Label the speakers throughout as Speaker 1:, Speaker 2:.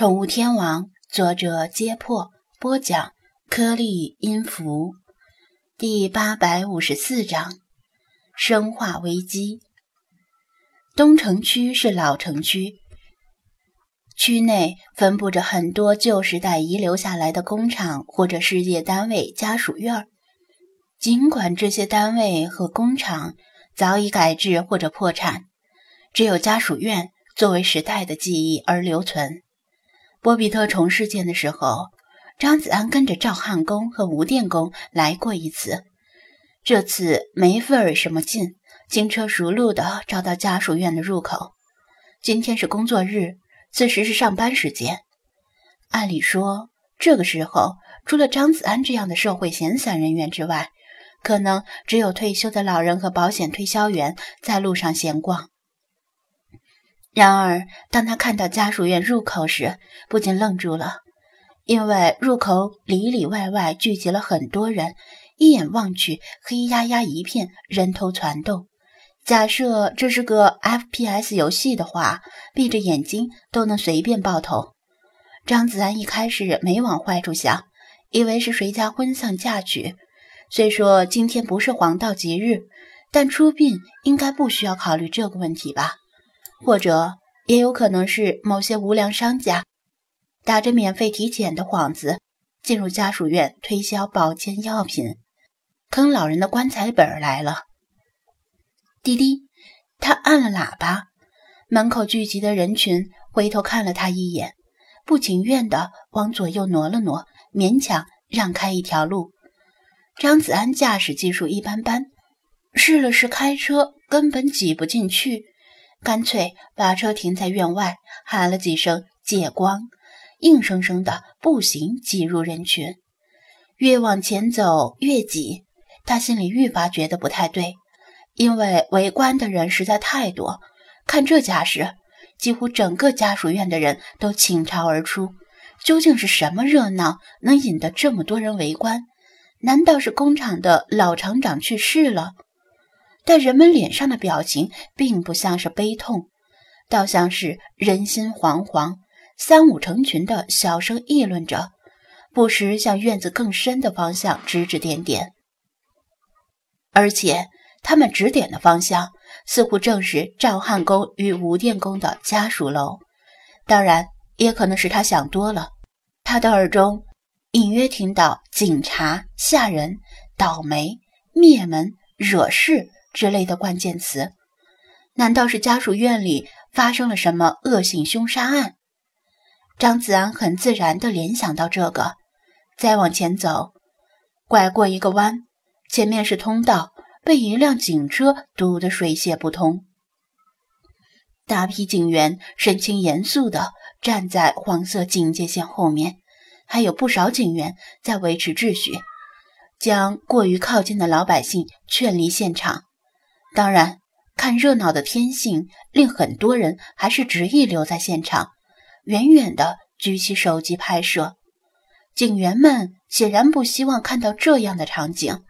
Speaker 1: 宠物天王，作者：揭破，播讲：颗粒音符，第八百五十四章：生化危机。东城区是老城区，区内分布着很多旧时代遗留下来的工厂或者事业单位、家属院儿。尽管这些单位和工厂早已改制或者破产，只有家属院作为时代的记忆而留存。波比特虫事件的时候，张子安跟着赵汉公和吴电工来过一次。这次没费什么劲，轻车熟路地找到家属院的入口。今天是工作日，此时是上班时间。按理说，这个时候除了张子安这样的社会闲散人员之外，可能只有退休的老人和保险推销员在路上闲逛。然而，当他看到家属院入口时，不禁愣住了，因为入口里里外外聚集了很多人，一眼望去，黑压压一片，人头攒动。假设这是个 FPS 游戏的话，闭着眼睛都能随便爆头。张子安一开始没往坏处想，以为是谁家婚丧嫁娶。虽说今天不是黄道吉日，但出殡应该不需要考虑这个问题吧。或者也有可能是某些无良商家打着免费体检的幌子进入家属院推销保健药品，坑老人的棺材本来了。滴滴，他按了喇叭，门口聚集的人群回头看了他一眼，不情愿地往左右挪了挪，勉强让开一条路。张子安驾驶技术一般般，试了试开车，根本挤不进去。干脆把车停在院外，喊了几声“借光”，硬生生的步行挤入人群。越往前走越挤，他心里愈发觉得不太对，因为围观的人实在太多。看这架势，几乎整个家属院的人都倾巢而出。究竟是什么热闹能引得这么多人围观？难道是工厂的老厂长去世了？但人们脸上的表情并不像是悲痛，倒像是人心惶惶，三五成群的小声议论着，不时向院子更深的方向指指点点。而且他们指点的方向，似乎正是赵汉公与吴电工的家属楼。当然，也可能是他想多了。他的耳中隐约听到“警察”“下人”“倒霉”“灭门”“惹事”。之类的关键词，难道是家属院里发生了什么恶性凶杀案？张子安很自然地联想到这个，再往前走，拐过一个弯，前面是通道，被一辆警车堵得水泄不通。大批警员神情严肃地站在黄色警戒线后面，还有不少警员在维持秩序，将过于靠近的老百姓劝离现场。当然，看热闹的天性令很多人还是执意留在现场，远远的举起手机拍摄。警员们显然不希望看到这样的场景，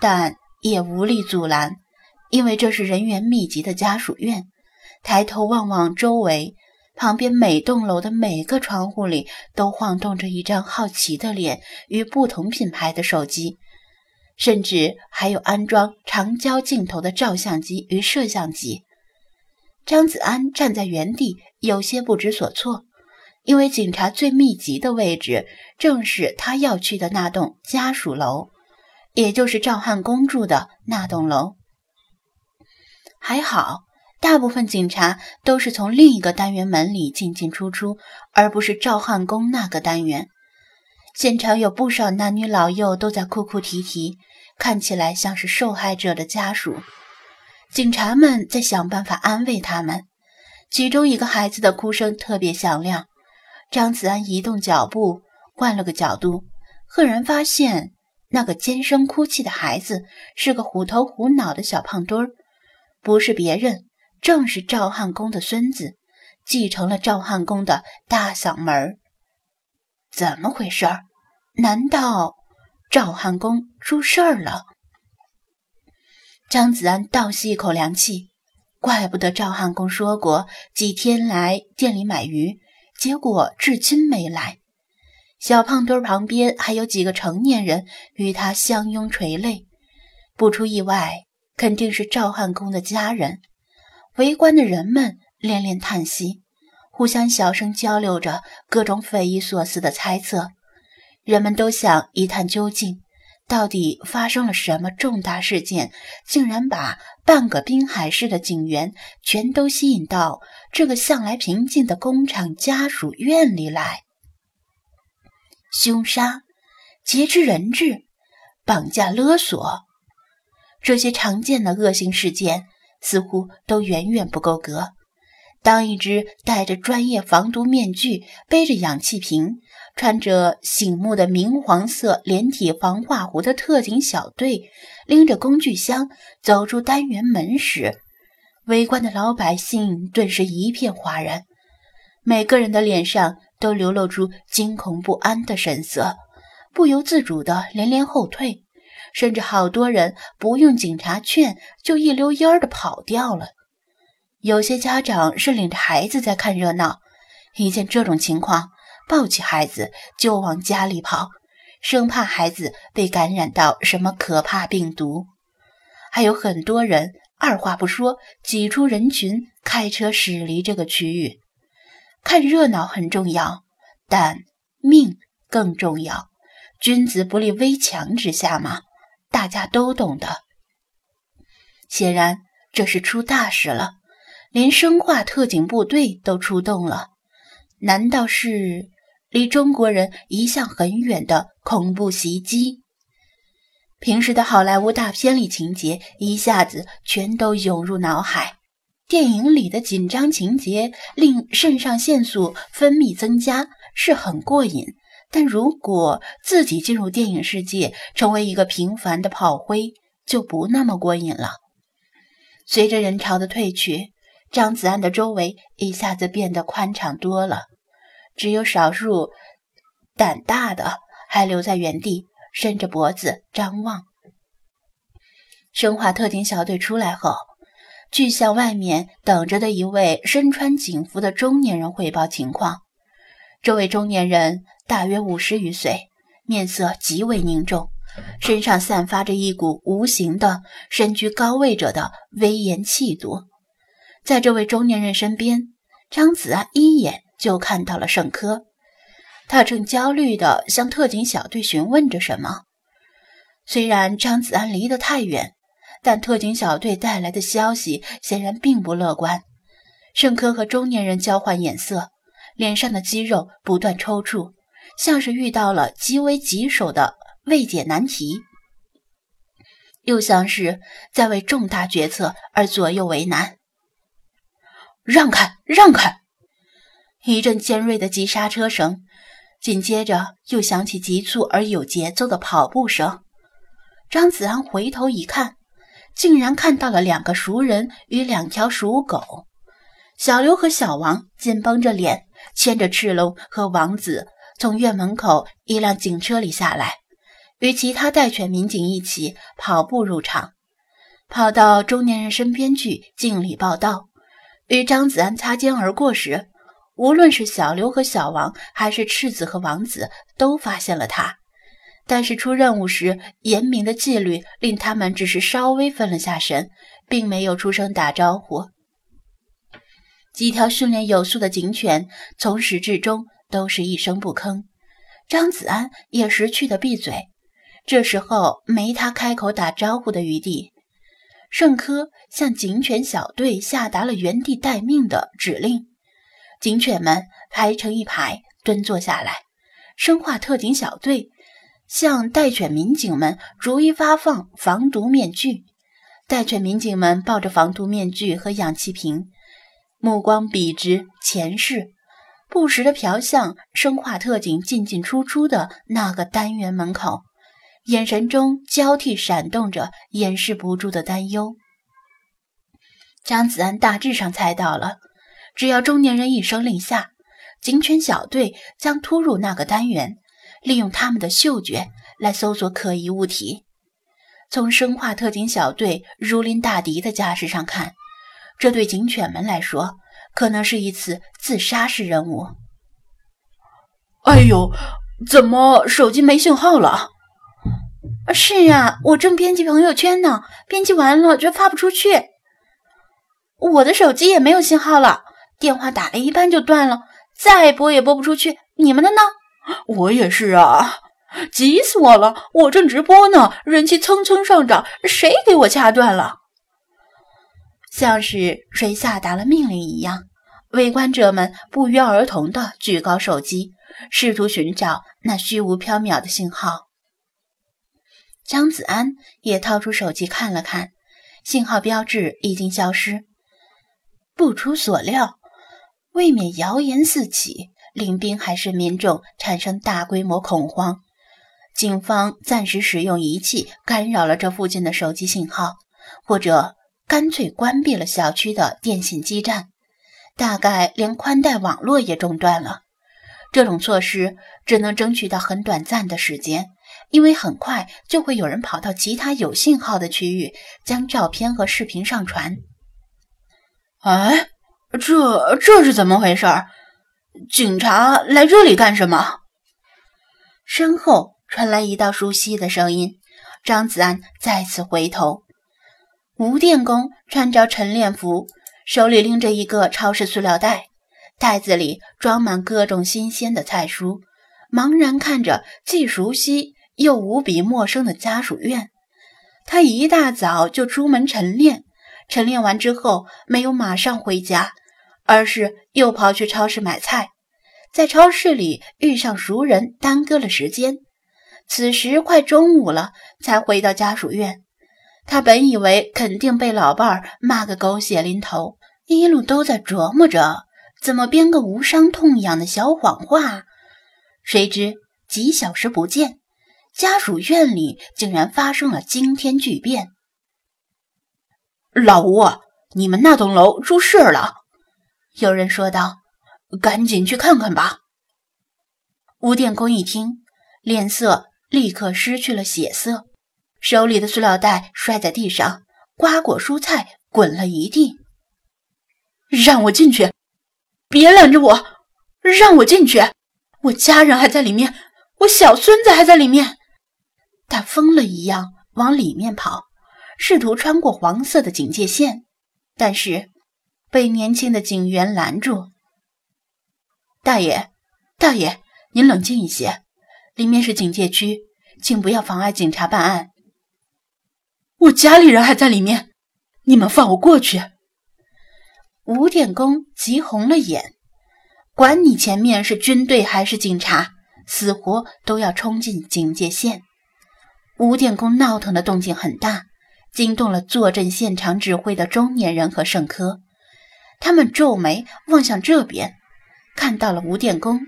Speaker 1: 但也无力阻拦，因为这是人员密集的家属院。抬头望望周围，旁边每栋楼的每个窗户里都晃动着一张好奇的脸与不同品牌的手机。甚至还有安装长焦镜头的照相机与摄像机。张子安站在原地，有些不知所措，因为警察最密集的位置正是他要去的那栋家属楼，也就是赵汉公住的那栋楼。还好，大部分警察都是从另一个单元门里进进出出，而不是赵汉公那个单元。现场有不少男女老幼都在哭哭啼啼，看起来像是受害者的家属。警察们在想办法安慰他们。其中一个孩子的哭声特别响亮。张子安移动脚步，换了个角度，赫然发现那个尖声哭泣的孩子是个虎头虎脑的小胖墩儿，不是别人，正是赵汉公的孙子，继承了赵汉公的大嗓门儿。怎么回事儿？难道赵汉公出事儿了？张子安倒吸一口凉气，怪不得赵汉公说过几天来店里买鱼，结果至今没来。小胖墩旁边还有几个成年人与他相拥垂泪，不出意外，肯定是赵汉公的家人。围观的人们连连叹息，互相小声交流着各种匪夷所思的猜测。人们都想一探究竟，到底发生了什么重大事件，竟然把半个滨海市的警员全都吸引到这个向来平静的工厂家属院里来？凶杀、劫持人质、绑架勒索，这些常见的恶性事件似乎都远远不够格。当一只戴着专业防毒面具、背着氧气瓶、穿着醒目的明黄色连体防化服的特警小队拎着工具箱走出单元门时，围观的老百姓顿时一片哗然，每个人的脸上。都流露出惊恐不安的神色，不由自主的连连后退，甚至好多人不用警察劝，就一溜烟儿的跑掉了。有些家长是领着孩子在看热闹，一见这种情况，抱起孩子就往家里跑，生怕孩子被感染到什么可怕病毒。还有很多人二话不说，挤出人群，开车驶离这个区域。看热闹很重要，但命更重要。君子不立危墙之下嘛，大家都懂的。显然这是出大事了，连生化特警部队都出动了。难道是离中国人一向很远的恐怖袭击？平时的好莱坞大片里情节一下子全都涌入脑海。电影里的紧张情节令肾上腺素分泌增加，是很过瘾。但如果自己进入电影世界，成为一个平凡的炮灰，就不那么过瘾了。随着人潮的退去，张子安的周围一下子变得宽敞多了，只有少数胆大的还留在原地，伸着脖子张望。生化特警小队出来后。去向外面等着的一位身穿警服的中年人汇报情况。这位中年人大约五十余岁，面色极为凝重，身上散发着一股无形的身居高位者的威严气度。在这位中年人身边，张子安一眼就看到了盛科，他正焦虑地向特警小队询问着什么。虽然张子安离得太远。但特警小队带来的消息显然并不乐观。盛科和中年人交换眼色，脸上的肌肉不断抽搐，像是遇到了极为棘手的未解难题，又像是在为重大决策而左右为难。让开，让开！一阵尖锐的急刹车声，紧接着又响起急促而有节奏的跑步声。张子安回头一看。竟然看到了两个熟人与两条熟狗，小刘和小王紧绷着脸，牵着赤龙和王子从院门口一辆警车里下来，与其他带犬民警一起跑步入场，跑到中年人身边去敬礼报道。与张子安擦肩而过时，无论是小刘和小王，还是赤子和王子，都发现了他。但是出任务时，严明的纪律令他们只是稍微分了下神，并没有出声打招呼。几条训练有素的警犬从始至终都是一声不吭，张子安也识趣的闭嘴。这时候没他开口打招呼的余地。盛科向警犬小队下达了原地待命的指令，警犬们排成一排，蹲坐下来。生化特警小队。向带犬民警们逐一发放防毒面具，带犬民警们抱着防毒面具和氧气瓶，目光笔直前视，不时地瞟向生化特警进进出出的那个单元门口，眼神中交替闪动着掩饰不住的担忧。张子安大致上猜到了，只要中年人一声令下，警犬小队将突入那个单元。利用他们的嗅觉来搜索可疑物体。从生化特警小队如临大敌的架势上看，这对警犬们来说可能是一次自杀式任务。
Speaker 2: 哎呦，怎么手机没信号了？
Speaker 1: 是呀，我正编辑朋友圈呢，编辑完了就发不出去。我的手机也没有信号了，电话打了一半就断了，再拨也拨不出去。你们的呢？
Speaker 2: 我也是啊，急死我了！我正直播呢，人气蹭蹭上涨，谁给我掐断了？
Speaker 1: 像是谁下达了命令一样，围观者们不约而同地举高手机，试图寻找那虚无缥缈的信号。张子安也掏出手机看了看，信号标志已经消失。不出所料，未免谣言四起，令滨海市民众产生大规模恐慌。警方暂时使用仪器干扰了这附近的手机信号，或者。干脆关闭了小区的电信基站，大概连宽带网络也中断了。这种措施只能争取到很短暂的时间，因为很快就会有人跑到其他有信号的区域，将照片和视频上传。
Speaker 2: 哎，这这是怎么回事？警察来这里干什么？
Speaker 1: 身后传来一道熟悉的声音，张子安再次回头。吴电工穿着晨练服，手里拎着一个超市塑料袋，袋子里装满各种新鲜的菜蔬，茫然看着既熟悉又无比陌生的家属院。他一大早就出门晨练，晨练完之后没有马上回家，而是又跑去超市买菜，在超市里遇上熟人，耽搁了时间。此时快中午了，才回到家属院。他本以为肯定被老伴儿骂个狗血淋头，一路都在琢磨着怎么编个无伤痛痒的小谎话，谁知几小时不见，家属院里竟然发生了惊天巨变。
Speaker 2: 老吴，你们那栋楼出事了！
Speaker 1: 有人说道：“
Speaker 2: 赶紧去看看吧。”
Speaker 1: 吴电工一听，脸色立刻失去了血色。手里的塑料袋摔在地上，瓜果蔬菜滚了一地。
Speaker 2: 让我进去！别拦着我！让我进去！我家人还在里面，我小孙子还在里面。
Speaker 1: 他疯了一样往里面跑，试图穿过黄色的警戒线，但是被年轻的警员拦住。
Speaker 2: 大爷，大爷，您冷静一些，里面是警戒区，请不要妨碍警察办案。我家里人还在里面，你们放我过去！
Speaker 1: 吴电工急红了眼，管你前面是军队还是警察，死活都要冲进警戒线。吴电工闹腾的动静很大，惊动了坐镇现场指挥的中年人和盛科，他们皱眉望向这边，看到了吴电工，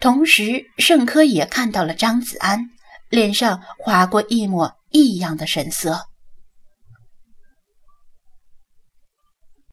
Speaker 1: 同时盛科也看到了张子安，脸上划过一抹。异样的神色。